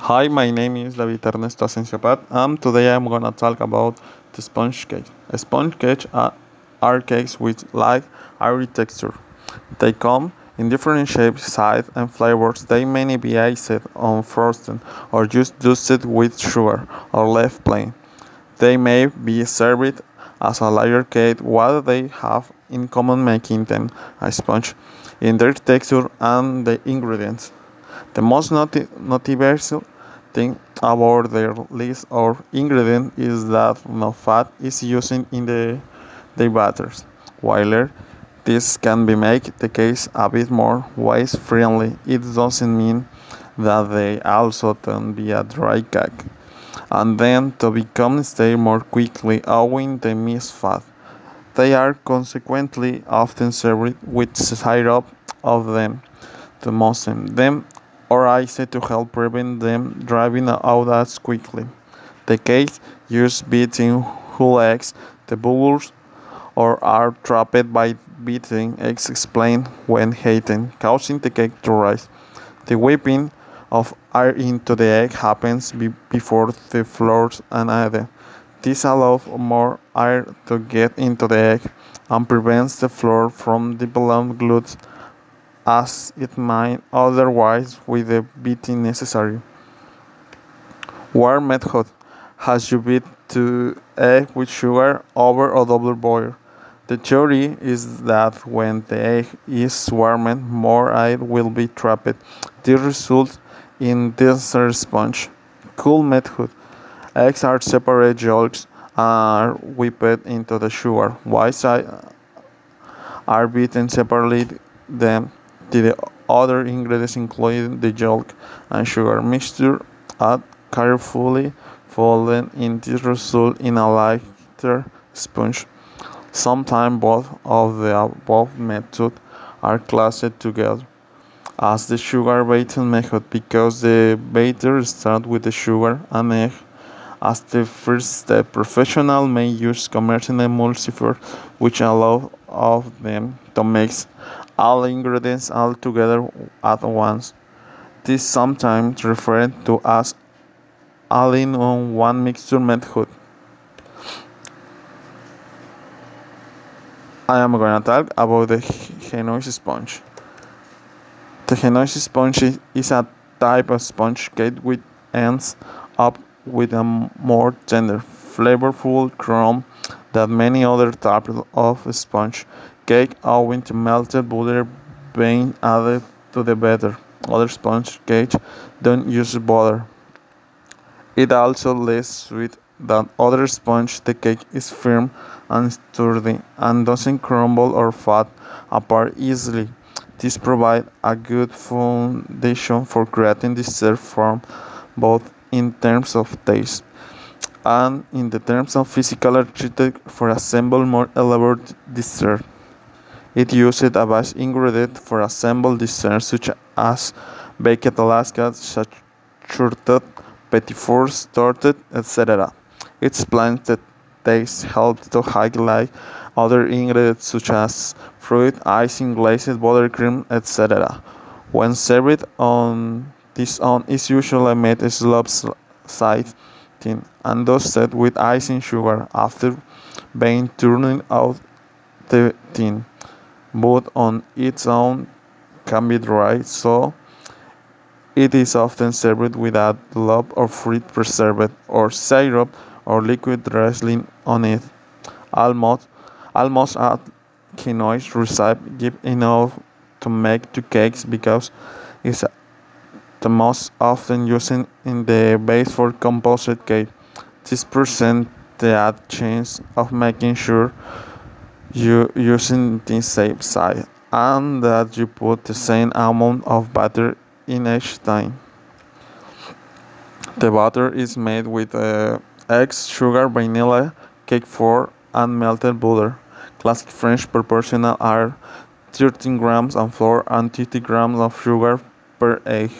Hi, my name is David Ernesto Ascencio Pat, and um, today I'm gonna talk about the sponge cake. A sponge cake are, are cakes with light, airy texture. They come in different shapes, sizes, and flavors. They may be iced on frosting or just dusted with sugar or left plain. They may be served as a layer cake. What they have in common making them a sponge in their texture and the ingredients. The most noti- thing about their list of ingredients is that no fat is used in the their batters. While this can be make the case a bit more waste friendly, it doesn't mean that they also can be a dry cake and then to become stale more quickly owing the missed fat. They are consequently often served with syrup of them to moisten them or ice to help prevent them driving out as quickly. The cakes use beating whole eggs, the bubbles or are trapped by beating eggs explained when heating, causing the cake to rise. The whipping of air into the egg happens be before the flours are added. This allows more air to get into the egg and prevents the flour from developing glued as it might otherwise with the beating necessary. Warm method has you beat to egg with sugar over a double boil. The theory is that when the egg is warmed, more air will be trapped. This results in denser sponge. Cool method. Eggs are separate yolks are whipped into the sugar. Whites are beaten separately. Then the other ingredients including the yolk and sugar mixture Add carefully folded this result in a lighter sponge. Sometimes both of the above methods are classed together as the sugar baking method because the batter starts with the sugar and egg as the first step. Professionals may use commercial emulsifier which allow of them to mix all ingredients all together at once. This is sometimes referred to as all-in-one one mixture method. I am going to talk about the Genoese sponge. The Genoese sponge is a type of sponge cake which ends up with a more tender, flavorful crumb than many other types of sponge cake owing to melted butter being added to the batter. Other sponge cakes don't use butter. It also less sweet than other sponge. The cake is firm and sturdy and doesn't crumble or fall apart easily. This provides a good foundation for creating dessert form both in terms of taste and in the terms of physical architecture for assemble more elaborate dessert. It used a base ingredient for assembled desserts such as baked Alaska, saturated, petit fours, torted, etc. Its planted taste helped to highlight other ingredients such as fruit, icing, glazed buttercream, etc. When served on this on is usually made lopsided and dusted with icing sugar after being turned out the tin, but on its own can be dry, so it is often served with a dollop of fruit preserved or syrup or liquid dressing on it. Almost, almost all genoise recipes give enough to make two cakes because it's the most often used in the base for composite cake. This presents the chance of making sure you using the same size and that you put the same amount of butter in each time. The batter is made with uh, eggs, sugar, vanilla, cake flour, and melted butter. Classic French proportional are 13 grams of flour and 50 grams of sugar per egg.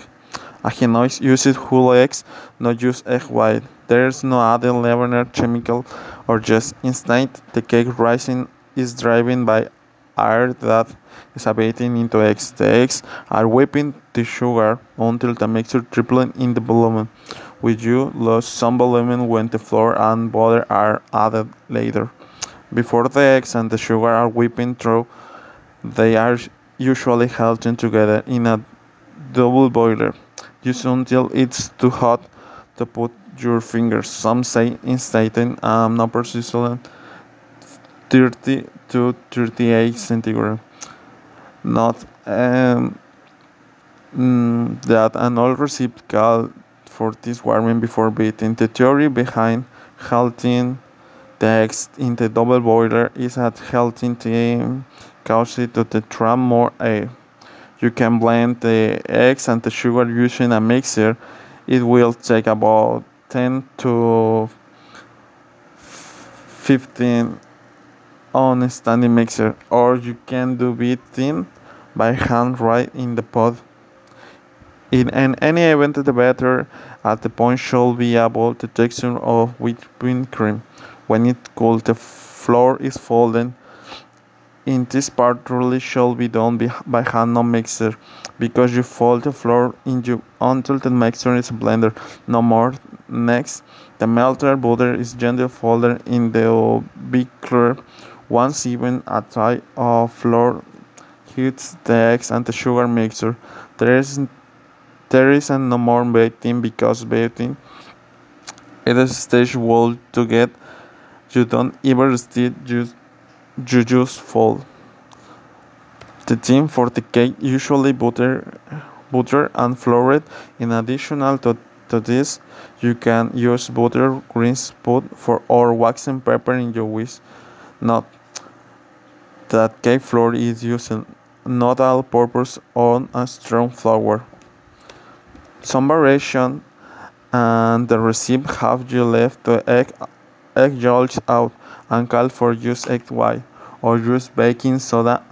A Genoese uses whole eggs, not just egg white. There is no added leavener chemical or just instant. The cake rising is driven by air that is evaporating into eggs. The eggs are whipping the sugar until the mixture tripling in the volume, which you lose some volume when the flour and butter are added later. Before the eggs and the sugar are whipping through, they are usually held together in a double boiler, used until it's too hot to put your fingers. Some say instating um, no persistent 30 to 38 centigrade. Not um, mm, that an old recipe called for this warming before beating. The theory behind halting the eggs in the double boiler is that halting the causes to the more air. You can blend the eggs and the sugar using a mixer. It will take about 10 to 15 on a standing mixer or you can do beating by hand right in the pot. In any event the batter at the point should be about the texture of whipped cream. When it cools the flour is folded in this part really should be done by hand no mixer because you fold the flour you until the mixture is blended. No more. Next the melted butter is gently folded in the big beaker once even a tie of flour hits the eggs and the sugar mixture. There is there is no more beating because beating it is stage wall to get. You don't ever still use you just fall. The theme for the cake usually butter, butter and flour. it. In addition to, to this, you can use butter, green spot for or waxing pepper in your wish. Not that cake flour is used not all purpose on a strong flour. Some variation and the recipe have you left the egg egg yolks out and call for use egg white or use baking soda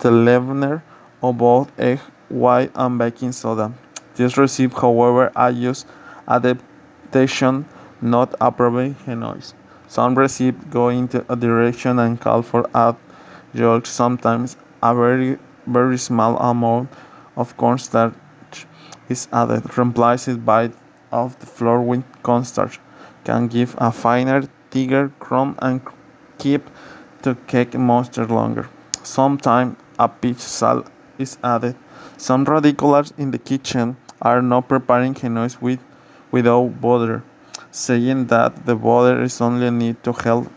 the leavener of both egg white and baking soda. This recipe, however, I use adaptation not approving genoise. Some recipes go into a direction and call for add yolks. Sometimes a very very small amount of cornstarch is added. Replaced by of the flour with cornstarch can give a finer, thicker crumb and keep the cake moisture longer. Sometimes a pinch salt is added. Some radicals in the kitchen are not preparing genoise with, without butter, saying that the butter is only need to help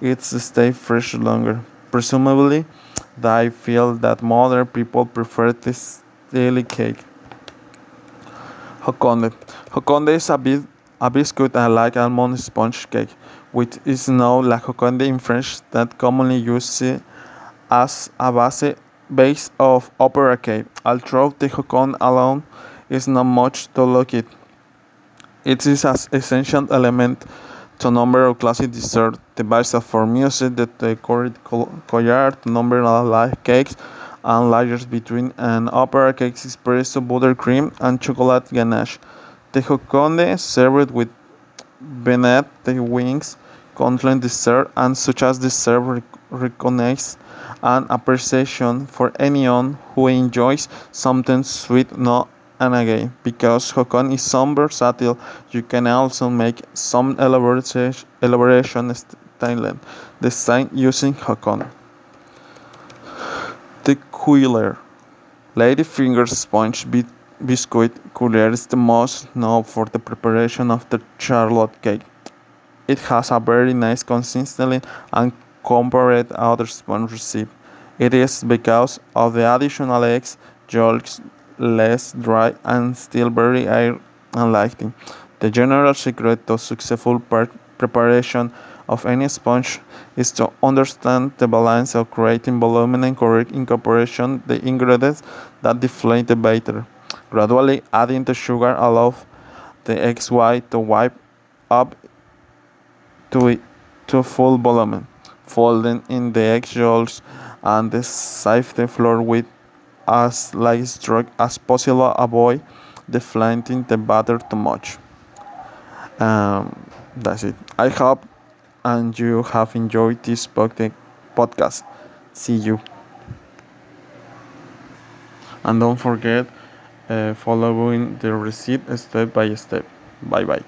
it stay fresh longer. Presumably, they feel that modern people prefer this daily cake. Joconde. Joconde is a bit a biscuit I like almond sponge cake, which is now like joconde in French that commonly used as a base, base of opera cake. Although the joconde alone is not much to look at, it is an essential element to number of classic desserts, the base for music, the decorated collard, number of light cakes, and layers between an opera cake, espresso, buttercream, and chocolate ganache. The joconde served with beneath the wings contain dessert and such as dessert recognize an appreciation for anyone who enjoys something sweet now and again. Because joconde is so versatile, you can also make some elaboration, elaboration style design using joconde. The cuillère Ladyfinger sponge bit biscuit cuillère is the most known for the preparation of the Charlotte cake. It has a very nice consistency and compared other sponge recipes. It is because of the additional eggs, yolks, less dry and still very air and lighting. The general secret to successful preparation of any sponge is to understand the balance of creating volume and correct incorporation the ingredients that deflate the batter. Gradually adding the sugar allows the white to wipe up to, to full volume, folding in the egg yolks and the sifted flour with as light stroke as possible avoid deflating the batter too much. Um, that's it. I hope and you have enjoyed this podcast. See you. And don't forget uh, following the receipt step by step. Bye bye.